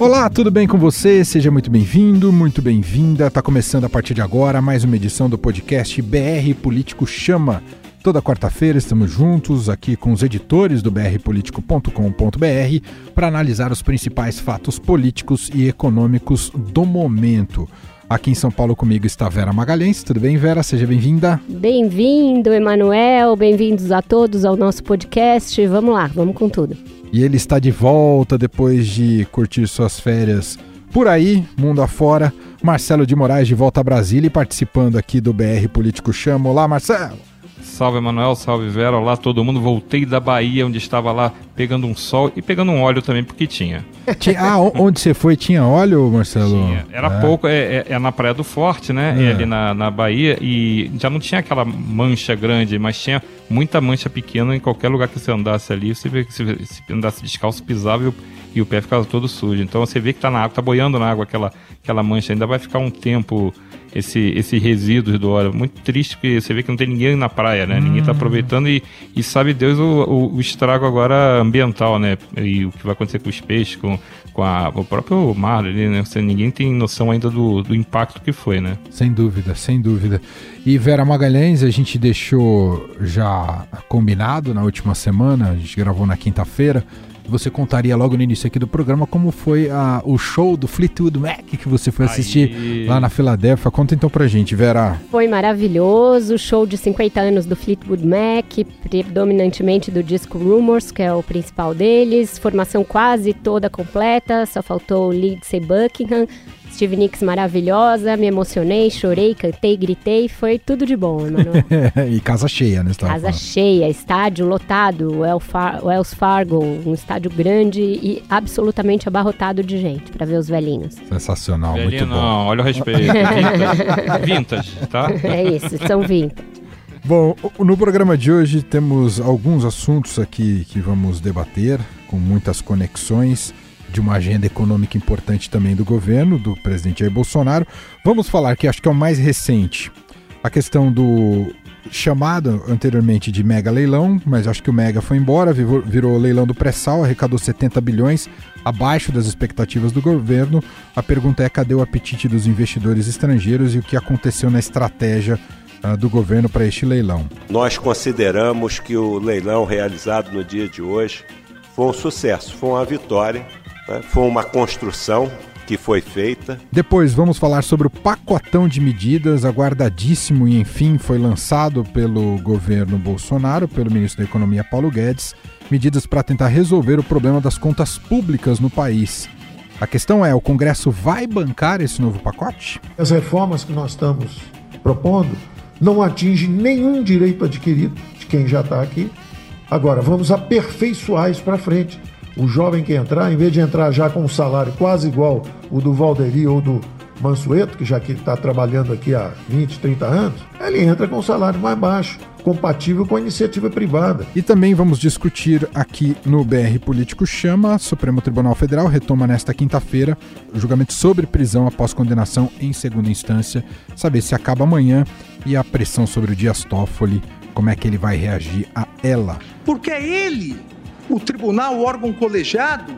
Olá, tudo bem com você? Seja muito bem-vindo, muito bem-vinda. Tá começando a partir de agora mais uma edição do podcast BR Político Chama. Toda quarta-feira estamos juntos aqui com os editores do brpolitico.com.br para analisar os principais fatos políticos e econômicos do momento. Aqui em São Paulo comigo está Vera Magalhães. Tudo bem, Vera? Seja bem-vinda. Bem-vindo, Emanuel. Bem-vindos a todos ao nosso podcast. Vamos lá, vamos com tudo. E ele está de volta depois de curtir suas férias por aí, mundo afora. Marcelo de Moraes de volta a Brasília e participando aqui do BR Político Chama. Olá, Marcelo! Salve Emanuel, salve Vera, olá todo mundo. Voltei da Bahia, onde estava lá pegando um sol e pegando um óleo também, porque tinha. tinha ah, onde você foi tinha óleo, Marcelo? Tinha. Era é. pouco, é, é, é, na Praia do Forte, né? É. ali na, na Bahia, e já não tinha aquela mancha grande, mas tinha muita mancha pequena em qualquer lugar que você andasse ali. Você vê que se, se andasse descalço, pisava e e o pé ficava todo sujo. Então você vê que tá na água, tá boiando na água aquela, aquela mancha, ainda vai ficar um tempo esse, esse resíduos do óleo. Muito triste porque você vê que não tem ninguém na praia, né? Hum. Ninguém está aproveitando e, e sabe Deus o, o, o, estrago agora ambiental, né? E o que vai acontecer com os peixes, com, com a, o próprio mar ali, né? Você, ninguém tem noção ainda do, do impacto que foi, né? Sem dúvida, sem dúvida. E Vera Magalhães, a gente deixou já combinado na última semana, a gente gravou na quinta-feira, você contaria logo no início aqui do programa como foi a, o show do Fleetwood Mac que você foi assistir Aí. lá na Filadélfia. Conta então pra gente, Vera. Foi maravilhoso, show de 50 anos do Fleetwood Mac, predominantemente do disco Rumors, que é o principal deles. Formação quase toda completa, só faltou o Lindsey Buckingham. Steve Nicks maravilhosa, me emocionei, chorei, cantei, gritei, foi tudo de bom, Emanuel. e casa cheia, né? Casa falando. cheia, estádio lotado, o Wells Fargo, um estádio grande e absolutamente abarrotado de gente para ver os velhinhos. Sensacional, Velhinho, muito bom. Não, olha o respeito. vintage, vintage, tá? É isso, são vintage. Bom, no programa de hoje temos alguns assuntos aqui que vamos debater, com muitas conexões de uma agenda econômica importante também do governo, do presidente Jair Bolsonaro. Vamos falar que acho que é o mais recente, a questão do chamado anteriormente de mega leilão, mas acho que o mega foi embora, virou, leilão do pré-sal, arrecadou 70 bilhões, abaixo das expectativas do governo. A pergunta é cadê o apetite dos investidores estrangeiros e o que aconteceu na estratégia uh, do governo para este leilão? Nós consideramos que o leilão realizado no dia de hoje foi um sucesso, foi uma vitória? Foi uma construção que foi feita. Depois vamos falar sobre o pacotão de medidas aguardadíssimo e enfim foi lançado pelo governo Bolsonaro, pelo ministro da Economia Paulo Guedes, medidas para tentar resolver o problema das contas públicas no país. A questão é, o Congresso vai bancar esse novo pacote? As reformas que nós estamos propondo não atingem nenhum direito adquirido de quem já está aqui. Agora, vamos aperfeiçoar isso para frente. O jovem que entrar, em vez de entrar já com um salário quase igual o do Valderi ou do Mansueto, que já que está trabalhando aqui há 20, 30 anos, ele entra com um salário mais baixo, compatível com a iniciativa privada. E também vamos discutir aqui no BR Político Chama, Supremo Tribunal Federal retoma nesta quinta-feira o julgamento sobre prisão após condenação em segunda instância, saber se acaba amanhã e a pressão sobre o Dias Toffoli, como é que ele vai reagir a ela. Porque é ele o tribunal, o órgão colegiado,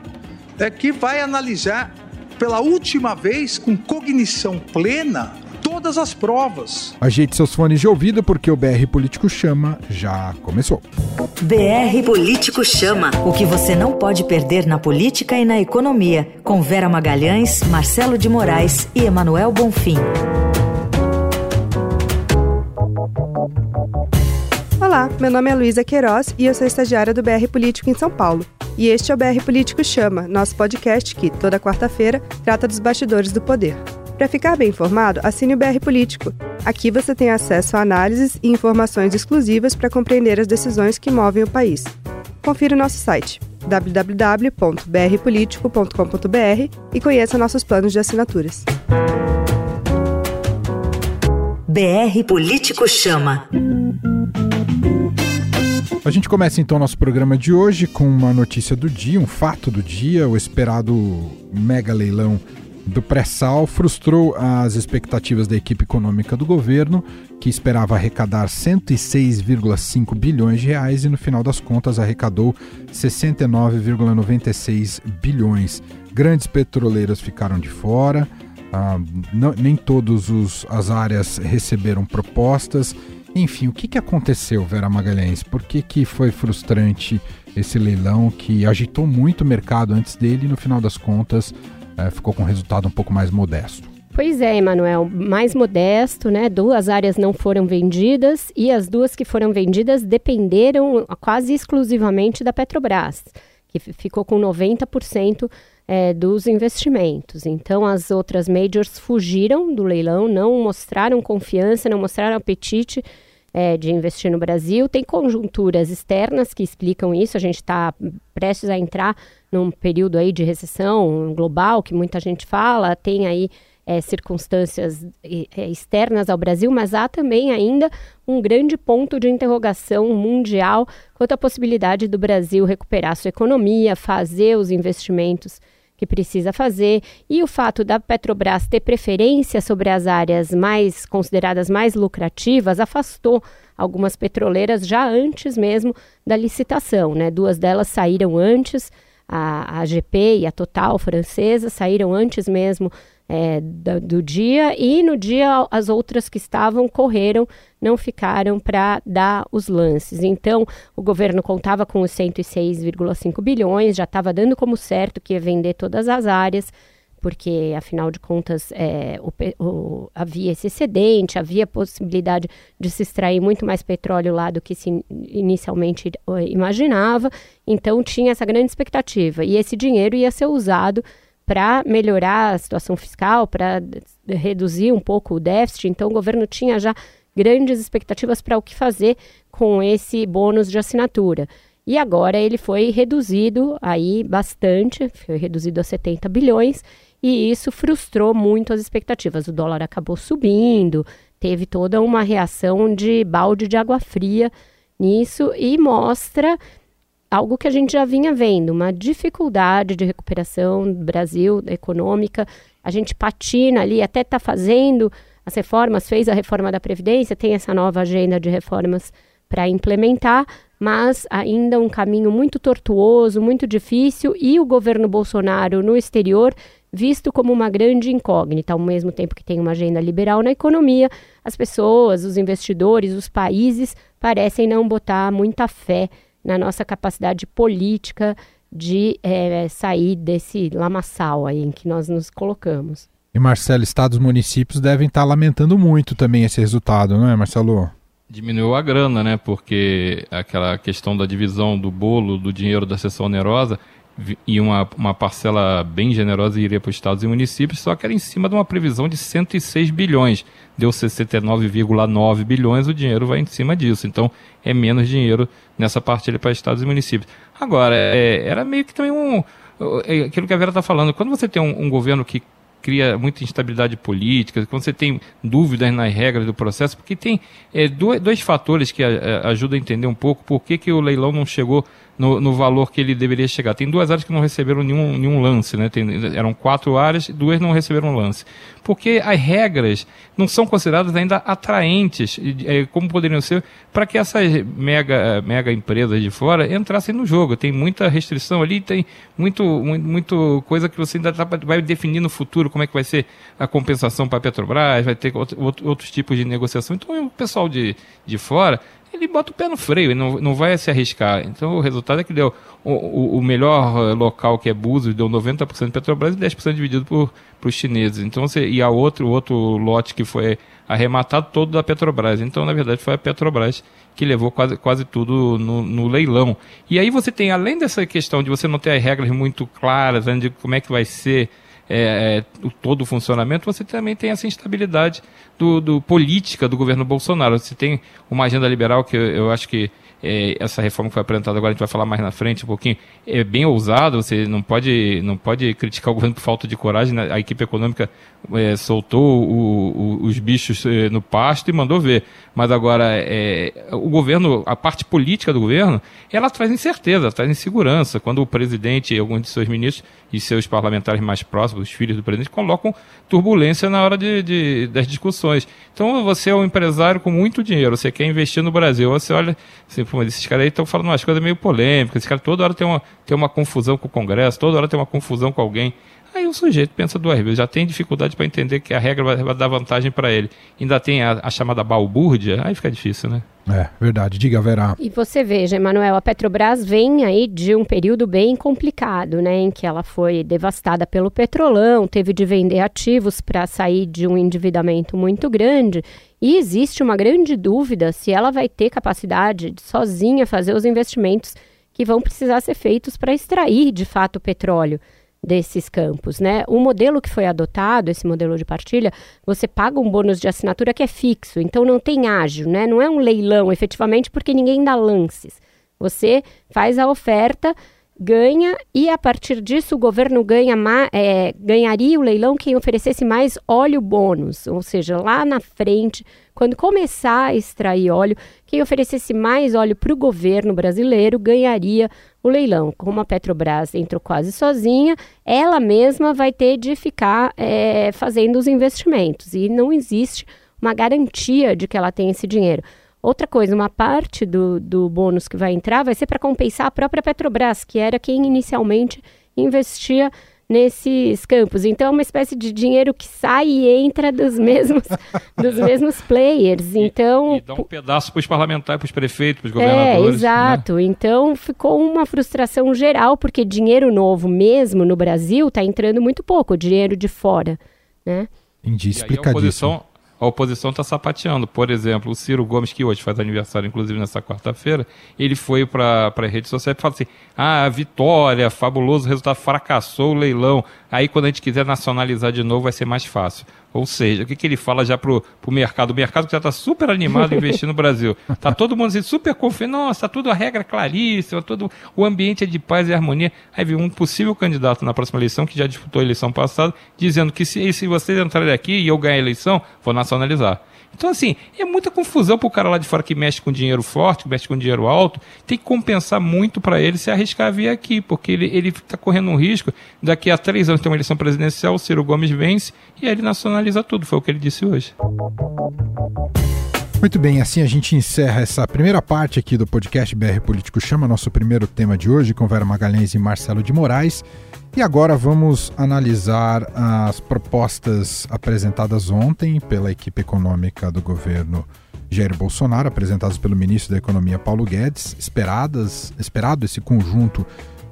é que vai analisar pela última vez, com cognição plena, todas as provas. Ajeite seus fones de ouvido porque o BR Político Chama já começou. BR Político Chama. O que você não pode perder na política e na economia. Com Vera Magalhães, Marcelo de Moraes e Emanuel Bonfim. Olá, meu nome é Luísa Queiroz e eu sou estagiária do BR Político em São Paulo. E este é o BR Político Chama, nosso podcast que, toda quarta-feira, trata dos bastidores do poder. Para ficar bem informado, assine o BR Político. Aqui você tem acesso a análises e informações exclusivas para compreender as decisões que movem o país. Confira o nosso site www.brpolitico.com.br e conheça nossos planos de assinaturas. BR Político Chama. A gente começa então nosso programa de hoje com uma notícia do dia, um fato do dia, o esperado mega leilão do pré-sal frustrou as expectativas da equipe econômica do governo, que esperava arrecadar 106,5 bilhões de reais e no final das contas arrecadou 69,96 bilhões. Grandes petroleiras ficaram de fora, ah, não, nem todas as áreas receberam propostas. Enfim, o que, que aconteceu, Vera Magalhães? Por que, que foi frustrante esse leilão que agitou muito o mercado antes dele e no final das contas é, ficou com um resultado um pouco mais modesto. Pois é, Emanuel, mais modesto, né? Duas áreas não foram vendidas e as duas que foram vendidas dependeram quase exclusivamente da Petrobras, que ficou com 90% é, dos investimentos. Então, as outras majors fugiram do leilão, não mostraram confiança, não mostraram apetite é, de investir no Brasil. Tem conjunturas externas que explicam isso. A gente está prestes a entrar num período aí de recessão global, que muita gente fala, tem aí é, circunstâncias é, externas ao Brasil, mas há também ainda um grande ponto de interrogação mundial quanto à possibilidade do Brasil recuperar sua economia, fazer os investimentos que precisa fazer e o fato da Petrobras ter preferência sobre as áreas mais consideradas mais lucrativas afastou algumas petroleiras já antes mesmo da licitação, né? Duas delas saíram antes a, a GP e a Total francesa saíram antes mesmo é, do, do, dia e no dia as outras que estavam correram, não ficaram para dar os lances. Então, o governo contava com os 106,5 bilhões, já estava dando como certo que ia vender todas as áreas porque afinal de contas é, o, o, havia esse excedente, havia possibilidade de se extrair muito mais petróleo lá do que se inicialmente imaginava, então tinha essa grande expectativa. E esse dinheiro ia ser usado para melhorar a situação fiscal, para reduzir um pouco o déficit, então o governo tinha já grandes expectativas para o que fazer com esse bônus de assinatura. E agora ele foi reduzido aí bastante, foi reduzido a 70 bilhões, e isso frustrou muito as expectativas. O dólar acabou subindo, teve toda uma reação de balde de água fria nisso e mostra algo que a gente já vinha vendo, uma dificuldade de recuperação do Brasil econômica. A gente patina ali, até está fazendo as reformas, fez a reforma da Previdência, tem essa nova agenda de reformas para implementar, mas ainda um caminho muito tortuoso, muito difícil, e o governo Bolsonaro no exterior visto como uma grande incógnita, ao mesmo tempo que tem uma agenda liberal na economia, as pessoas, os investidores, os países parecem não botar muita fé na nossa capacidade política de é, sair desse lamaçal aí em que nós nos colocamos. E Marcelo, estados e municípios devem estar lamentando muito também esse resultado, não é, Marcelo? Diminuiu a grana, né? Porque aquela questão da divisão do bolo do dinheiro da sessão onerosa e uma, uma parcela bem generosa iria para os estados e municípios, só que era em cima de uma previsão de 106 bilhões. Deu 69,9 bilhões, o dinheiro vai em cima disso. Então, é menos dinheiro nessa parte para estados e municípios. Agora, é, era meio que também um. É, aquilo que a Vera está falando, quando você tem um, um governo que cria muita instabilidade política, quando você tem dúvidas nas regras do processo, porque tem é, dois, dois fatores que a, a, ajudam a entender um pouco por que, que o leilão não chegou no, no, valor que ele deveria chegar. Tem duas áreas que não receberam nenhum, nenhum lance, né? Tem, eram quatro áreas, duas não receberam lance. Porque as regras não são consideradas ainda atraentes, é, como poderiam ser, para que essas mega, mega empresas de fora entrassem no jogo. Tem muita restrição ali, tem muito, muito, muito coisa que você ainda tá, vai definir no futuro como é que vai ser a compensação para a Petrobras, vai ter outro, outros tipos de negociação. Então o pessoal de, de fora ele bota o pé no freio, ele não, não vai se arriscar. Então o resultado é que deu o, o, o melhor local, que é Búzios, deu 90% de Petrobras e 10% dividido por, por os chineses. Então, você, e a outro, outro lote que foi arrematado todo da Petrobras. Então, na verdade, foi a Petrobras que levou quase, quase tudo no, no leilão. E aí você tem, além dessa questão de você não ter as regras muito claras, né, de como é que vai ser é, é, todo o funcionamento, você também tem essa instabilidade do, do, política do governo Bolsonaro. Você tem uma agenda liberal que eu, eu acho que é, essa reforma que foi apresentada agora, a gente vai falar mais na frente um pouquinho, é bem ousado, você não pode, não pode criticar o governo por falta de coragem, né? a equipe econômica é, soltou o, o, os bichos é, no pasto e mandou ver, mas agora é, o governo, a parte política do governo, ela traz incerteza, traz insegurança, quando o presidente e alguns de seus ministros e seus parlamentares mais próximos, os filhos do presidente, colocam turbulência na hora de, de das discussões. Então você é um empresário com muito dinheiro, você quer investir no Brasil, você olha, pô, esses caras aí estão falando umas coisas meio polêmicas, esses caras toda hora tem uma, tem uma confusão com o Congresso, toda hora tem uma confusão com alguém. Aí o sujeito pensa duas vezes, já tem dificuldade para entender que a regra vai, dar vantagem para ele. Ainda tem a, a, chamada balbúrdia, aí fica difícil, né? É, verdade. Diga, Verá. E você veja, Emanuel, a Petrobras vem aí de um período bem complicado, né? Em que ela foi devastada pelo petrolão, teve de vender ativos para sair de um endividamento muito grande. E existe uma grande dúvida se ela vai ter capacidade de sozinha fazer os investimentos que vão precisar ser feitos para extrair de fato o petróleo desses campos, né? O modelo que foi adotado, esse modelo de partilha, você paga um bônus de assinatura que é fixo, então não tem ágio, né? Não é um leilão, efetivamente, porque ninguém dá lances. Você faz a oferta, ganha e a partir disso o governo ganha é, ganharia o leilão quem oferecesse mais óleo bônus, ou seja, lá na frente, quando começar a extrair óleo, quem oferecesse mais óleo para o governo brasileiro ganharia o leilão. Como a Petrobras entrou quase sozinha, ela mesma vai ter de ficar é, fazendo os investimentos e não existe uma garantia de que ela tem esse dinheiro. Outra coisa, uma parte do, do bônus que vai entrar vai ser para compensar a própria Petrobras, que era quem inicialmente investia nesses campos. Então é uma espécie de dinheiro que sai e entra dos mesmos, dos mesmos players. Então e, e dá um pedaço para os parlamentares, para os prefeitos, para os governadores. É, exato. Né? Então ficou uma frustração geral porque dinheiro novo mesmo no Brasil está entrando muito pouco, dinheiro de fora, né? Entendi, explicadíssimo a oposição está sapateando. Por exemplo, o Ciro Gomes, que hoje faz aniversário, inclusive nessa quarta-feira, ele foi para a rede social e falou assim: ah, vitória, fabuloso resultado, fracassou o leilão. Aí quando a gente quiser nacionalizar de novo vai ser mais fácil. Ou seja, o que, que ele fala já pro, pro mercado? O mercado que já está super animado a investir no Brasil. Tá todo mundo assim, super confiante. Nossa, tá tudo a regra claríssima, todo o ambiente é de paz e harmonia. Aí viu um possível candidato na próxima eleição, que já disputou a eleição passada, dizendo que se, se vocês entrarem aqui e eu ganhar a eleição, vou nacionalizar. Então, assim, é muita confusão para o cara lá de fora que mexe com dinheiro forte, que mexe com dinheiro alto. Tem que compensar muito para ele se arriscar a vir aqui, porque ele está correndo um risco. Daqui a três anos tem uma eleição presidencial, o Ciro Gomes vence e aí ele nacionaliza tudo. Foi o que ele disse hoje. Muito bem, assim a gente encerra essa primeira parte aqui do podcast BR Político Chama, nosso primeiro tema de hoje, com Vera Magalhães e Marcelo de Moraes. E agora vamos analisar as propostas apresentadas ontem pela equipe econômica do governo Jair Bolsonaro, apresentadas pelo ministro da Economia Paulo Guedes, esperadas, esperado esse conjunto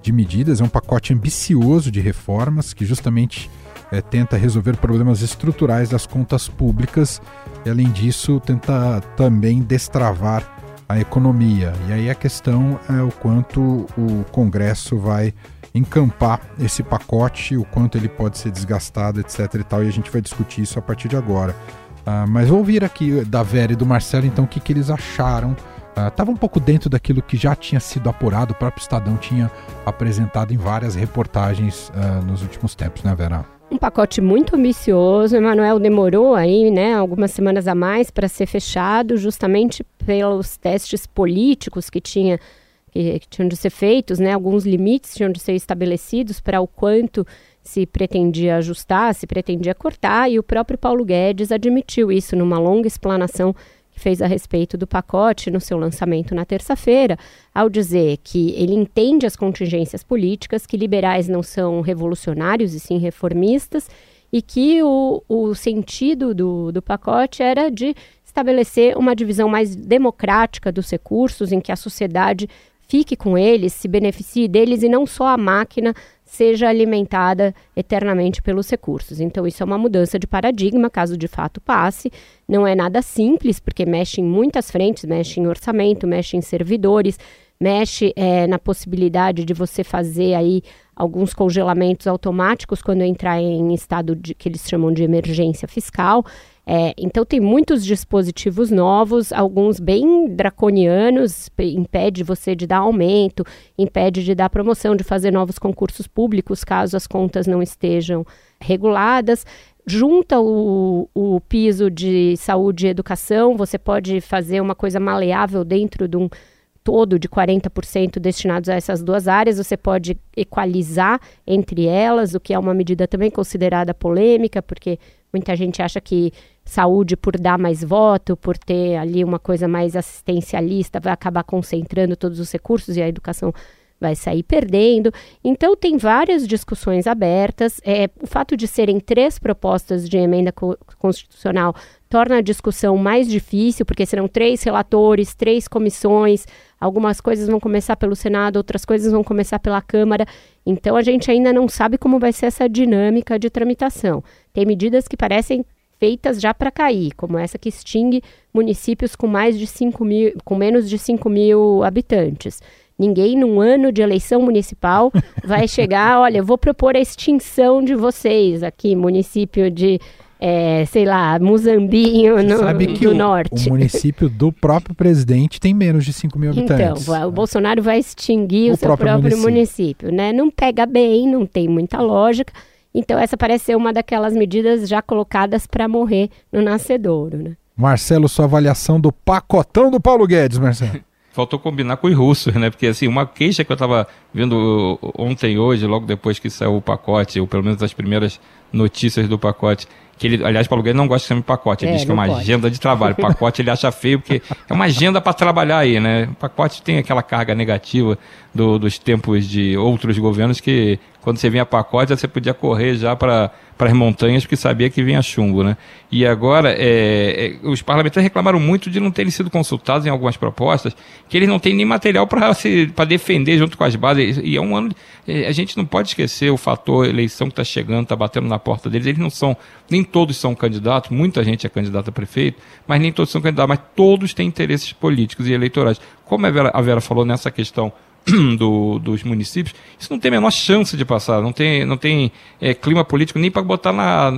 de medidas, é um pacote ambicioso de reformas que justamente é, tenta resolver problemas estruturais das contas públicas e, além disso, tenta também destravar a economia. E aí a questão é o quanto o Congresso vai encampar esse pacote, o quanto ele pode ser desgastado, etc. e tal, e a gente vai discutir isso a partir de agora. Uh, mas vou ouvir aqui da Vera e do Marcelo, então, o que, que eles acharam. Estava uh, um pouco dentro daquilo que já tinha sido apurado, o próprio Estadão tinha apresentado em várias reportagens uh, nos últimos tempos, né, Vera? Um pacote muito ambicioso. Emanuel demorou aí, né, algumas semanas a mais para ser fechado, justamente pelos testes políticos que tinha que, tinham de ser feitos, né? Alguns limites tinham de ser estabelecidos para o quanto se pretendia ajustar, se pretendia cortar, e o próprio Paulo Guedes admitiu isso numa longa explanação que fez a respeito do pacote no seu lançamento na terça-feira, ao dizer que ele entende as contingências políticas, que liberais não são revolucionários e sim reformistas, e que o, o sentido do, do pacote era de estabelecer uma divisão mais democrática dos recursos, em que a sociedade fique com eles, se beneficie deles e não só a máquina seja alimentada eternamente pelos recursos. Então, isso é uma mudança de paradigma, caso de fato passe. Não é nada simples, porque mexe em muitas frentes, mexe em orçamento, mexe em servidores, mexe é, na possibilidade de você fazer aí alguns congelamentos automáticos quando entrar em estado de, que eles chamam de emergência fiscal. É, então tem muitos dispositivos novos, alguns bem draconianos, impede você de dar aumento, impede de dar promoção, de fazer novos concursos públicos caso as contas não estejam reguladas. Junta o, o piso de saúde e educação, você pode fazer uma coisa maleável dentro de um todo de 40% destinados a essas duas áreas, você pode equalizar entre elas, o que é uma medida também considerada polêmica, porque muita gente acha que saúde, por dar mais voto, por ter ali uma coisa mais assistencialista, vai acabar concentrando todos os recursos e a educação vai sair perdendo. Então, tem várias discussões abertas. É, o fato de serem três propostas de emenda co constitucional torna a discussão mais difícil, porque serão três relatores, três comissões, algumas coisas vão começar pelo Senado, outras coisas vão começar pela Câmara. Então, a gente ainda não sabe como vai ser essa dinâmica de tramitação. Tem medidas que parecem feitas já para cair, como essa que extingue municípios com mais de 5 mil, com menos de 5 mil habitantes. Ninguém, num ano de eleição municipal, vai chegar, olha, eu vou propor a extinção de vocês aqui, município de é, sei lá, Muzambinho no, Sabe que do o, norte. O município do próprio presidente tem menos de 5 mil habitantes. Então, o Bolsonaro vai extinguir o, o seu próprio, próprio município. município, né? Não pega bem, não tem muita lógica. Então, essa parece ser uma daquelas medidas já colocadas para morrer no nascedouro, né? Marcelo, sua avaliação do pacotão do Paulo Guedes, Marcelo. faltou combinar com os russos, né? Porque assim, uma queixa que eu estava vendo ontem e hoje, logo depois que saiu o pacote, ou pelo menos as primeiras notícias do pacote, que ele, aliás, Paulo Guedes não gosta de chamar de pacote, ele é, diz que é uma pode. agenda de trabalho. Pacote ele acha feio porque é uma agenda para trabalhar aí, né? O pacote tem aquela carga negativa do, dos tempos de outros governos que quando você vinha pacote você podia correr já para para as montanhas porque sabia que vinha chumbo, né? E agora é, é, os parlamentares reclamaram muito de não terem sido consultados em algumas propostas, que eles não têm nem material para para defender junto com as bases. E é um ano é, a gente não pode esquecer o fator eleição que está chegando, está batendo na porta deles. Eles não são nem todos são candidatos, muita gente é candidato a prefeito, mas nem todos são candidatos, mas todos têm interesses políticos e eleitorais. Como a Vera, a Vera falou nessa questão do, dos municípios, isso não tem a menor chance de passar, não tem, não tem é, clima político nem para botar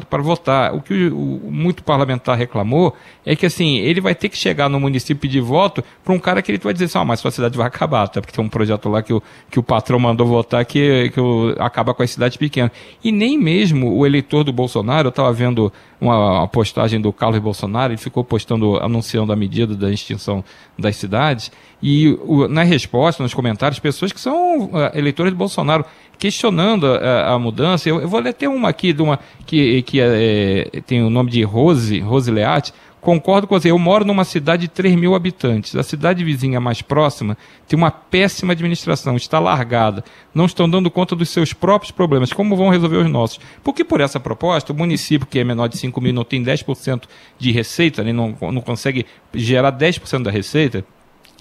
para votar. O que o, o, muito parlamentar reclamou é que assim, ele vai ter que chegar no município de voto para um cara que ele vai dizer assim, ah, mas sua cidade vai acabar, tá? porque tem um projeto lá que o, que o patrão mandou votar que, que o, acaba com as cidades pequenas. E nem mesmo o eleitor do Bolsonaro, eu estava vendo uma, postagem do Carlos Bolsonaro, ele ficou postando, anunciando a medida da extinção das cidades, e o, na resposta, nos comentários, pessoas que são uh, eleitores do Bolsonaro questionando a, a mudança. Eu, eu, vou ler até uma aqui, de uma, que, que é, tem o nome de Rose, Rose Leate. Concordo com você, eu moro numa cidade de 3 mil habitantes. A cidade vizinha mais próxima tem uma péssima administração, está largada, não estão dando conta dos seus próprios problemas. Como vão resolver os nossos? Porque por essa proposta, o município que é menor de 5 mil não tem 10% de receita, né, não, não consegue gerar 10% da receita,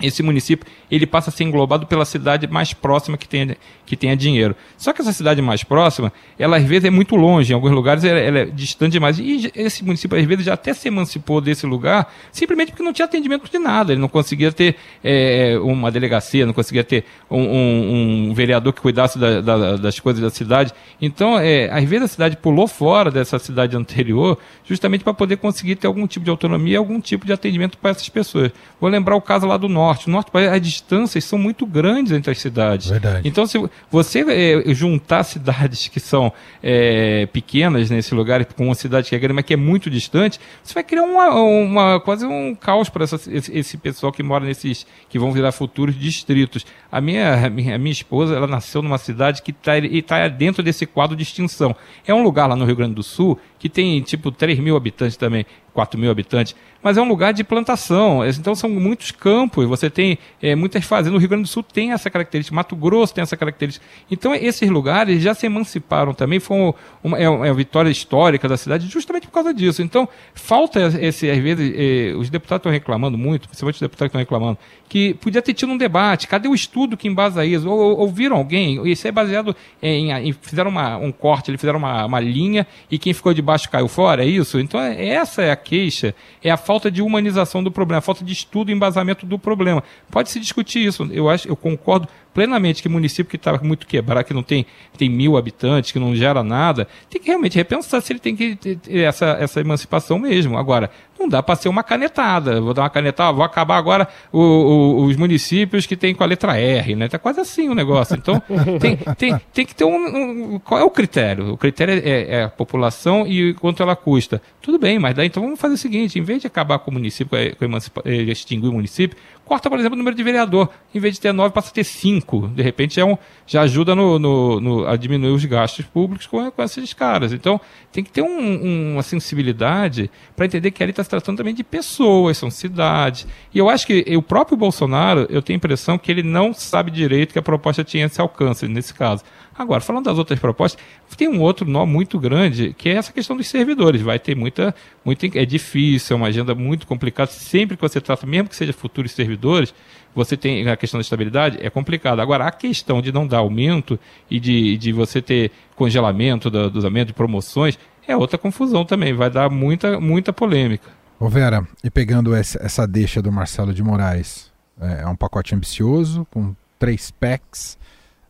esse município ele passa a ser englobado pela cidade mais próxima que tenha, que tenha dinheiro. Só que essa cidade mais próxima, ela às vezes é muito longe, em alguns lugares ela, ela é distante demais. E esse município às vezes já até se emancipou desse lugar, simplesmente porque não tinha atendimento de nada. Ele não conseguia ter é, uma delegacia, não conseguia ter um, um, um vereador que cuidasse da, da, das coisas da cidade. Então, é, às vezes a cidade pulou fora dessa cidade anterior, justamente para poder conseguir ter algum tipo de autonomia, algum tipo de atendimento para essas pessoas. Vou lembrar o caso lá do norte norte. O norte, as distâncias são muito grandes entre as cidades. Verdade. Então, se você é, juntar cidades que são é, pequenas nesse lugar com uma cidade que é grande, mas que é muito distante, você vai criar uma, uma quase um caos para esse, esse, pessoal que mora nesses, que vão virar futuros distritos. A minha, a minha, a minha esposa, ela nasceu numa cidade que está tá dentro desse quadro de extinção. É um lugar lá no Rio Grande do Sul que tem tipo 3 mil habitantes também, 4 mil habitantes, mas é um lugar de plantação, então são muitos campos, você tem é, muitas fazendas, o Rio Grande do Sul tem essa característica, Mato Grosso tem essa característica, então esses lugares já se emanciparam também, foi uma, é uma vitória histórica da cidade justamente por causa disso, então falta esse, às vezes, é, os deputados estão reclamando muito, principalmente os deputados estão reclamando, que podia ter tido um debate, cadê o estudo que embasa isso, ou, ouviram alguém, isso é baseado em, em fizeram uma, um corte, eles fizeram uma, uma linha e quem ficou de baixo caiu fora, é isso? Então, é, essa é a queixa, é a falta de humanização do problema, a falta de estudo e embasamento do problema. Problema. Pode se discutir isso. Eu acho, eu concordo plenamente que município que está muito quebrado, que não tem, tem mil habitantes, que não gera nada, tem que realmente repensar se ele tem que ter essa, essa emancipação mesmo. Agora, não dá para ser uma canetada. Vou dar uma canetada, vou acabar agora o, o, os municípios que tem com a letra R, né? Tá quase assim o negócio. Então, tem, tem, tem que ter um, um, Qual é o critério? O critério é, é, a população e quanto ela custa. Tudo bem, mas daí então vamos fazer o seguinte: em vez de acabar com o município, com, a, com extinguir o município, corta, por exemplo, o número de vereador. Em vez de ter nove, passa a ter cinco. De repente é um, já ajuda no, no, no a diminuir os gastos públicos com, com esses caras. Então, tem que ter um, uma sensibilidade para entender que ali está se tratando também de pessoas, são cidades. E eu acho que o próprio Bolsonaro, eu tenho a impressão que ele não sabe direito que a proposta tinha esse alcance nesse caso. Agora, falando das outras propostas, tem um outro nó muito grande, que é essa questão dos servidores. Vai ter muita, muita. É difícil, é uma agenda muito complicada. Sempre que você trata, mesmo que seja futuros servidores, você tem a questão da estabilidade, é complicado. Agora, a questão de não dar aumento e de, de você ter congelamento do, dos aumentos de promoções é outra confusão também. Vai dar muita, muita polêmica. Ô Vera, e pegando essa, deixa do Marcelo de Moraes, é, é um pacote ambicioso, com três PECs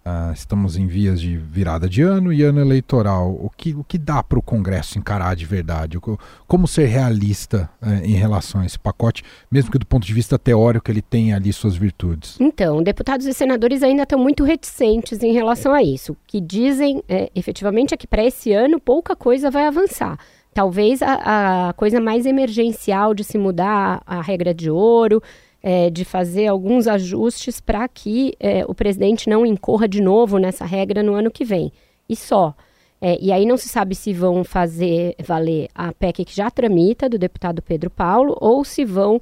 Uh, estamos em vias de virada de ano e ano eleitoral. O que, o que dá para o Congresso encarar de verdade? Como ser realista uh, em relação a esse pacote, mesmo que do ponto de vista teórico ele tenha ali suas virtudes? Então, deputados e senadores ainda estão muito reticentes em relação a isso. O que dizem é, efetivamente é que para esse ano pouca coisa vai avançar. Talvez a, a coisa mais emergencial de se mudar a regra de ouro é, de fazer alguns ajustes para que é, o presidente não incorra de novo nessa regra no ano que vem. E só. É, e aí não se sabe se vão fazer valer a PEC que já tramita, do deputado Pedro Paulo, ou se vão,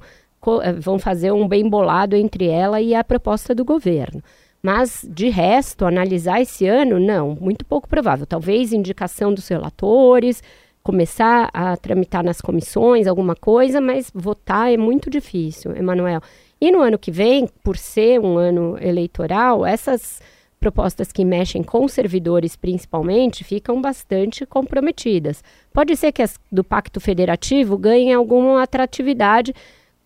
é, vão fazer um bem bolado entre ela e a proposta do governo. Mas, de resto, analisar esse ano, não, muito pouco provável. Talvez indicação dos relatores, começar a tramitar nas comissões alguma coisa, mas votar é muito difícil, Emanuel. E no ano que vem, por ser um ano eleitoral, essas propostas que mexem com servidores principalmente ficam bastante comprometidas. Pode ser que as do Pacto Federativo ganhem alguma atratividade,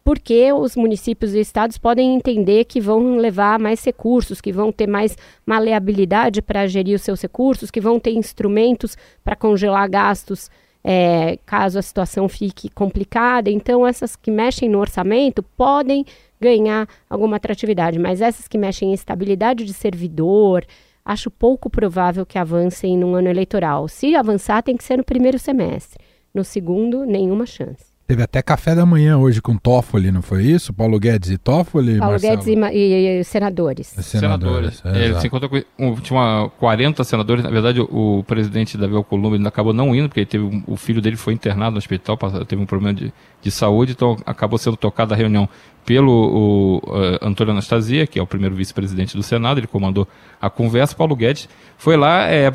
porque os municípios e estados podem entender que vão levar mais recursos, que vão ter mais maleabilidade para gerir os seus recursos, que vão ter instrumentos para congelar gastos é, caso a situação fique complicada. Então, essas que mexem no orçamento podem ganhar alguma atratividade, mas essas que mexem em estabilidade de servidor, acho pouco provável que avancem num ano eleitoral. Se avançar, tem que ser no primeiro semestre. No segundo, nenhuma chance. Teve até café da manhã hoje com Toffoli, não foi isso? Paulo Guedes e Toffoli? Paulo Marcelo? Guedes e, e, e, senadores. Senadores. senadores. É, ele se encontrou com tinha uma, 40 senadores. Na verdade, o, o presidente Davi Alcolumbre acabou não indo, porque teve, o filho dele foi internado no hospital, teve um problema de, de saúde, então acabou sendo tocada a reunião pelo o, uh, Antônio Anastasia, que é o primeiro vice-presidente do Senado, ele comandou a conversa. Paulo Guedes foi lá é,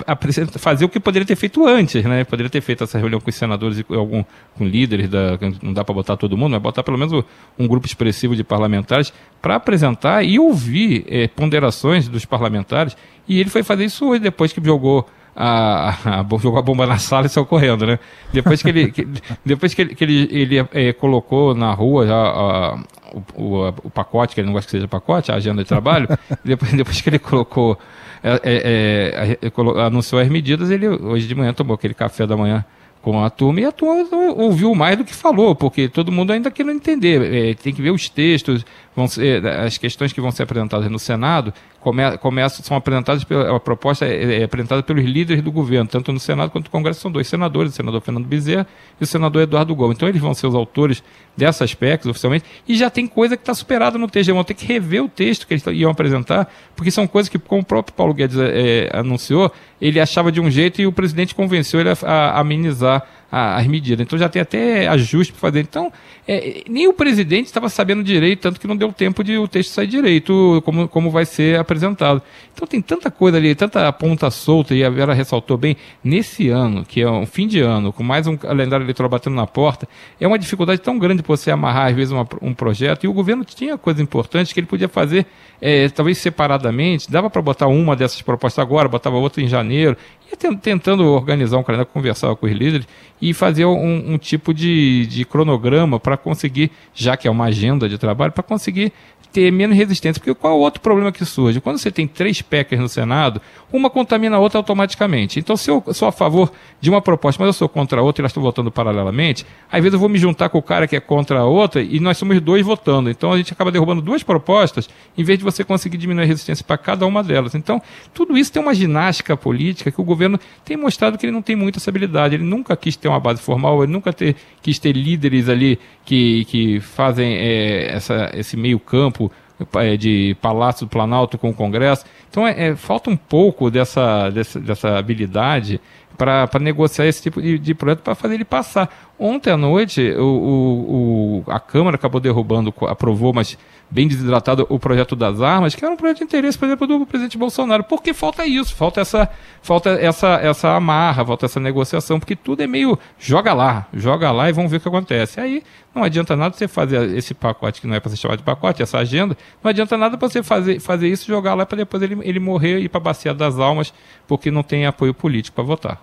fazer o que poderia ter feito antes, né? Poderia ter feito essa reunião com os senadores e com, algum, com líderes, da, não dá para botar todo mundo, mas botar pelo menos um grupo expressivo de parlamentares para apresentar e ouvir é, ponderações dos parlamentares. E ele foi fazer isso hoje, depois que jogou a, a, a, jogou a bomba na sala e saiu correndo, né? Depois que ele, que, depois que ele, que ele, ele é, colocou na rua já o, o, o, pacote, que ele não gosta que seja pacote, a agenda de trabalho, depois, depois que ele colocou, é, é, anunciou as medidas, ele hoje de manhã tomou aquele café da manhã com a turma e a turma ouviu mais do que falou, porque todo mundo ainda quer entender. É, tem que ver os textos, ser, as questões que vão ser apresentadas no Senado come, começam, são apresentadas, pela, proposta é, é, apresentada pelos líderes do governo, tanto no Senado quanto no Congresso, são dois senadores, o senador Fernando Bezerra e o senador Eduardo Gomes. Então eles vão ser os autores dessas PECs oficialmente, e já tem coisa que está superada no texto, vão ter que rever o texto que eles iam apresentar, porque são coisas que, como o próprio Paulo Guedes é, anunciou, ele achava de um jeito e o presidente convenceu ele a, a amenizar a, as medidas. Então já tem até ajuste para fazer. Então, é, nem o presidente estava sabendo direito, tanto que não deu tempo de o texto sair direito, como, como vai ser apresentado. Então tem tanta coisa ali, tanta ponta solta, e a Vera ressaltou bem, nesse ano, que é um fim de ano, com mais um calendário eleitoral batendo na porta, é uma dificuldade tão grande para você amarrar, às vezes, uma, um projeto, e o governo tinha coisas importantes que ele podia fazer, é, talvez separadamente, dava para botar uma dessas propostas agora, botava outra em janeiro, e tentando organizar um calendário, conversar com os líderes e fazer um, um tipo de, de cronograma para conseguir, já que é uma agenda de trabalho, para conseguir ter menos resistência. Porque qual é o outro problema que surge? Quando você tem três PECs no Senado, uma contamina a outra automaticamente. Então, se eu sou a favor de uma proposta, mas eu sou contra a outra e elas estão votando paralelamente, às vezes eu vou me juntar com o cara que é contra a outra e nós somos dois votando. Então, a gente acaba derrubando duas propostas em vez de você conseguir diminuir a resistência para cada uma delas. Então, tudo isso tem uma ginástica política que o governo tem mostrado que ele não tem muita habilidade. Ele nunca quis ter uma base formal, ele nunca ter, quis ter líderes ali que, que fazem é, essa, esse meio campo é, de Palácio do Planalto com o Congresso. Então é, é falta um pouco dessa, dessa, dessa habilidade para negociar esse tipo de, de projeto para fazer ele passar. Ontem à noite, o, o, o, a Câmara acabou derrubando, aprovou, mas bem desidratado, o projeto das armas, que era um projeto de interesse, por exemplo, do presidente Bolsonaro. Porque falta isso, falta essa, falta essa, essa amarra, falta essa negociação, porque tudo é meio joga lá, joga lá e vamos ver o que acontece. Aí não adianta nada você fazer esse pacote, que não é para ser chamado de pacote, essa agenda, não adianta nada para você fazer, fazer isso, jogar lá para depois ele, ele morrer e ir para a bacia das almas, porque não tem apoio político para votar.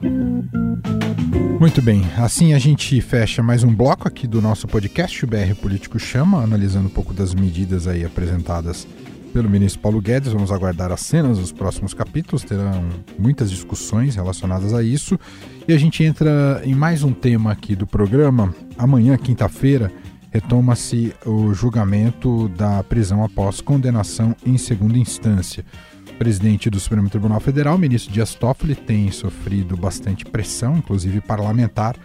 Muito bem, assim a gente fecha mais um bloco aqui do nosso podcast, o BR Político Chama, analisando um pouco das medidas aí apresentadas pelo ministro Paulo Guedes. Vamos aguardar as cenas dos próximos capítulos, terão muitas discussões relacionadas a isso. E a gente entra em mais um tema aqui do programa. Amanhã, quinta-feira, retoma-se o julgamento da prisão após condenação em segunda instância. O presidente do Supremo Tribunal Federal, ministro Dias Toffoli, tem sofrido bastante pressão, inclusive parlamentar,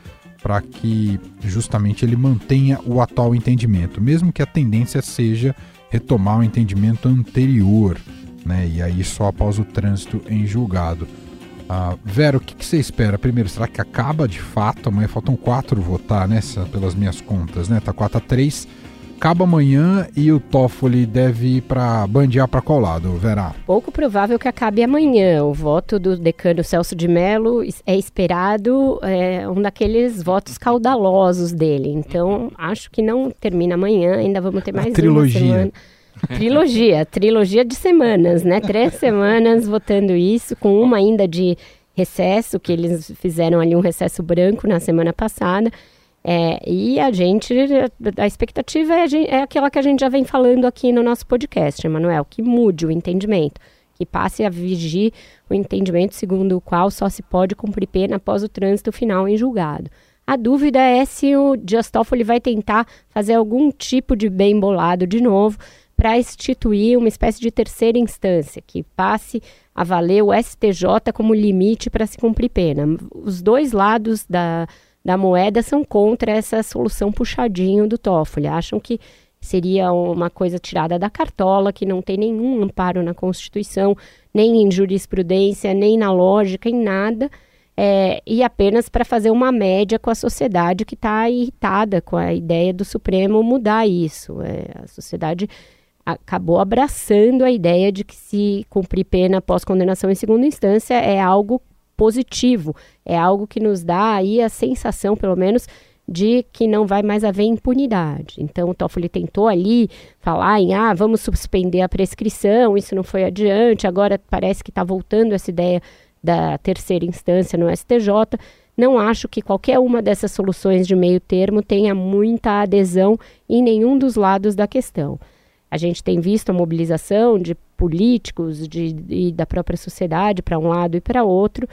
para que justamente ele mantenha o atual entendimento, mesmo que a tendência seja retomar o entendimento anterior, né? E aí só após o trânsito em julgado. Ah, Vera, o que, que, você espera? Primeiro, será que acaba de fato? Amanhã faltam quatro votar, nessa, pelas minhas contas, né? Tá 4 a 3 acaba amanhã e o Toffoli deve ir para bandear para qual lado, Verá? Pouco provável que acabe amanhã. O voto do decano Celso de Mello é esperado é, um daqueles votos caudalosos dele. Então, acho que não termina amanhã, ainda vamos ter mais A trilogia. uma semana. Trilogia, trilogia de semanas, né? Três semanas votando isso, com uma ainda de recesso, que eles fizeram ali um recesso branco na semana passada. É, e a gente, a expectativa é, é, aquela que a gente já vem falando aqui no nosso podcast, Emanuel, que mude o entendimento, que passe a vigir o entendimento segundo o qual só se pode cumprir pena após o trânsito final em julgado. A dúvida é se o Dias vai tentar fazer algum tipo de bem bolado de novo para instituir uma espécie de terceira instância, que passe a valer o STJ como limite para se cumprir pena. Os dois lados da da moeda são contra essa solução puxadinho do Toffoli. Acham que seria uma coisa tirada da cartola, que não tem nenhum amparo na Constituição, nem em jurisprudência, nem na lógica, em nada, é, e apenas para fazer uma média com a sociedade que está irritada com a ideia do Supremo mudar isso. É, a sociedade acabou abraçando a ideia de que se cumprir pena após condenação em segunda instância é algo positivo. É algo que nos dá aí a sensação, pelo menos, de que não vai mais haver impunidade. Então, o Toffoli tentou ali falar em, ah, vamos suspender a prescrição, isso não foi adiante, agora parece que está voltando essa ideia da terceira instância no STJ. Não acho que qualquer uma dessas soluções de meio termo tenha muita adesão em nenhum dos lados da questão. A gente tem visto a mobilização de políticos de, e da própria sociedade para um lado e para outro.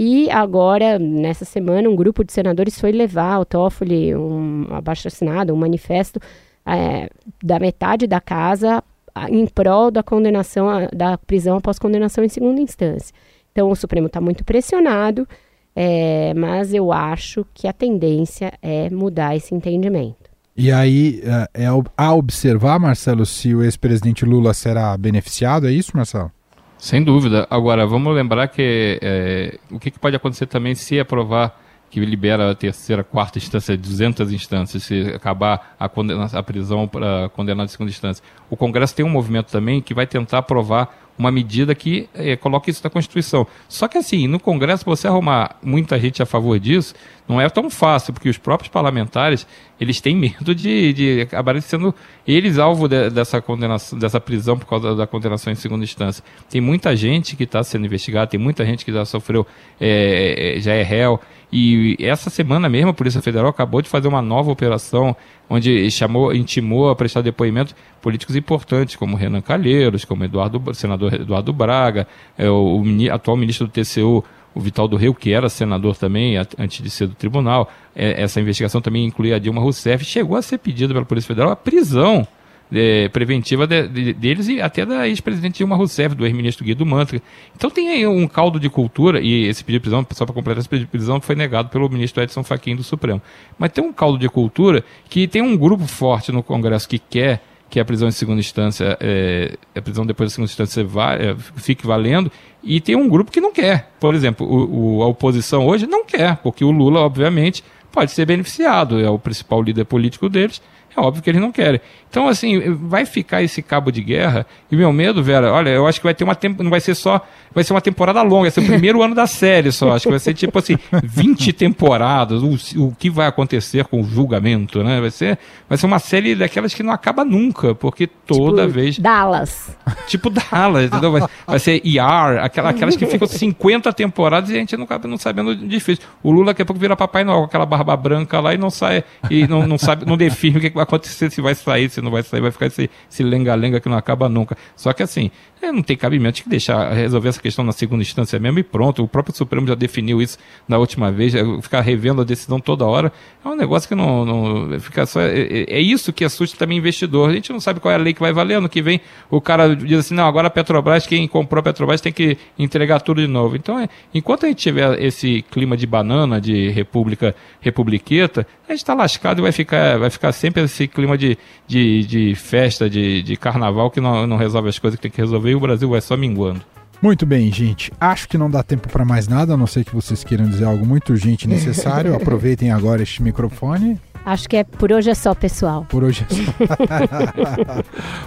E agora, nessa semana, um grupo de senadores foi levar ao Toffoli um abaixo-assinado, um manifesto é, da metade da casa em prol da condenação, da prisão após condenação em segunda instância. Então, o Supremo está muito pressionado, é, mas eu acho que a tendência é mudar esse entendimento. E aí, é, é a observar, Marcelo, se o ex-presidente Lula será beneficiado, é isso, Marcelo? Sem dúvida. Agora, vamos lembrar que é, o que, que, pode acontecer também se aprovar que libera a terceira, quarta instância, 200 instâncias, se acabar a, condena, a prisão para condenado em segunda instância. O Congresso tem um movimento também que vai tentar aprovar uma medida que é, coloque isso na Constituição. Só que assim, no Congresso, você arrumar muita gente a favor disso, não é tão fácil, porque os próprios parlamentares, eles têm medo de, de acabarem sendo eles alvo de, dessa condenação, dessa prisão por causa da condenação em segunda instância. Tem muita gente que está sendo investigada, tem muita gente que já sofreu, é, já é réu, e essa semana mesmo a Polícia Federal acabou de fazer uma nova operação onde chamou, intimou a prestar depoimento políticos importantes, como Renan Calheiros, como Eduardo, senador Eduardo Braga, é, o, o atual ministro do TCU, o Vital do Rio, que era senador também, antes de ser do tribunal. É, essa investigação também incluía a Dilma Rousseff. Chegou a ser pedida pela Polícia Federal a prisão é, preventiva de, de, deles e até da ex-presidente Dilma Rousseff, do ex-ministro Guido Mantega. Então tem aí um caldo de cultura, e esse pedido de prisão, só para completar, esse pedido de prisão foi negado pelo ministro Edson Fachin do Supremo. Mas tem um caldo de cultura que tem um grupo forte no Congresso que quer que a prisão em segunda instância, é, a prisão depois da segunda instância vai, é, fique valendo, e tem um grupo que não quer. Por exemplo, o, o, a oposição hoje não quer, porque o Lula, obviamente, pode ser beneficiado, é o principal líder político deles, é óbvio que eles não querem. Então, assim, vai ficar esse cabo de guerra. E meu medo, Vera, olha, eu acho que vai ter uma tempo, não vai ser só, vai ser uma temporada longa, vai ser o primeiro ano da série só. Acho que vai ser tipo assim, 20 temporadas, o, o que vai acontecer com o julgamento, né? Vai ser, vai ser uma série daquelas que não acaba nunca, porque toda tipo vez. Dallas. Tipo Dallas, entendeu? Vai, vai ser ER, aquela, aquelas que ficam 50 temporadas e a gente não acaba não sabendo difícil. O Lula daqui a pouco vira Papai Noel com aquela barba branca lá e não sai, e não, não sabe, não define o que vai acontecer, se vai sair, se não vai sair, vai ficar esse, esse lenga-lenga que não acaba nunca. Só que assim, é, não tem cabimento, tem que deixar resolver essa questão na segunda instância mesmo e pronto. O próprio Supremo já definiu isso na última vez, é, ficar revendo a decisão toda hora é um negócio que não, não fica só. É, é, é, isso que assusta também investidor. A gente não sabe qual é a lei que vai valer. Ano que vem o cara diz assim: não, agora a Petrobras, quem comprou a Petrobras tem que entregar tudo de novo. Então, é, enquanto a gente tiver esse clima de banana, de república, republiqueta, a gente está lascado e vai ficar, vai ficar sempre esse clima de, de, de festa, de, de carnaval que não, não resolve as coisas que tem que resolver e o Brasil vai só minguando. Muito bem, gente. Acho que não dá tempo para mais nada, a não ser que vocês queiram dizer algo muito urgente e necessário. Aproveitem agora este microfone. Acho que é por hoje é só, pessoal. Por hoje é só.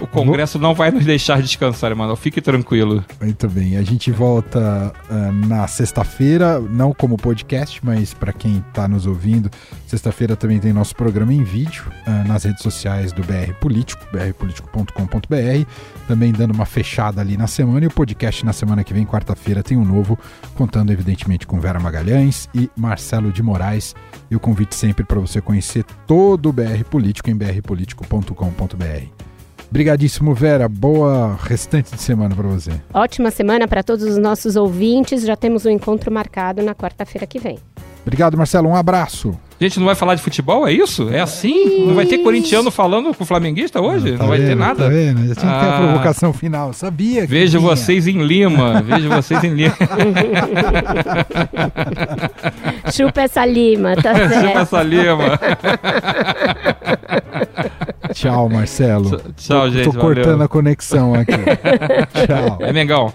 o Congresso não vai nos deixar descansar, Emanuel. Fique tranquilo. Muito bem. A gente volta uh, na sexta-feira, não como podcast, mas para quem está nos ouvindo, sexta-feira também tem nosso programa em vídeo uh, nas redes sociais do BR Político, brpolitico.com.br. Também dando uma fechada ali na semana. E o podcast na semana que vem, quarta-feira, tem um novo, contando evidentemente com Vera Magalhães e Marcelo de Moraes. E o convite sempre para você conhecer todo o BR Político em brpolitico.com.br. Obrigadíssimo, Vera. Boa restante de semana para você. Ótima semana para todos os nossos ouvintes. Já temos um encontro marcado na quarta-feira que vem. Obrigado, Marcelo. Um abraço. A gente não vai falar de futebol, é isso? É assim? Não vai ter corintiano falando com o flamenguista hoje? Não, tá não vai vendo, ter nada? Tá vendo? Já tinha ah, que ter a ah. provocação final. Sabia que Vejo tinha. vocês em Lima. Vejo vocês em Lima. Chupa essa lima, tá certo? Chupa essa lima. Tchau, Marcelo. Tchau, gente. Tô cortando valeu. a conexão aqui. Tchau. É Mengão.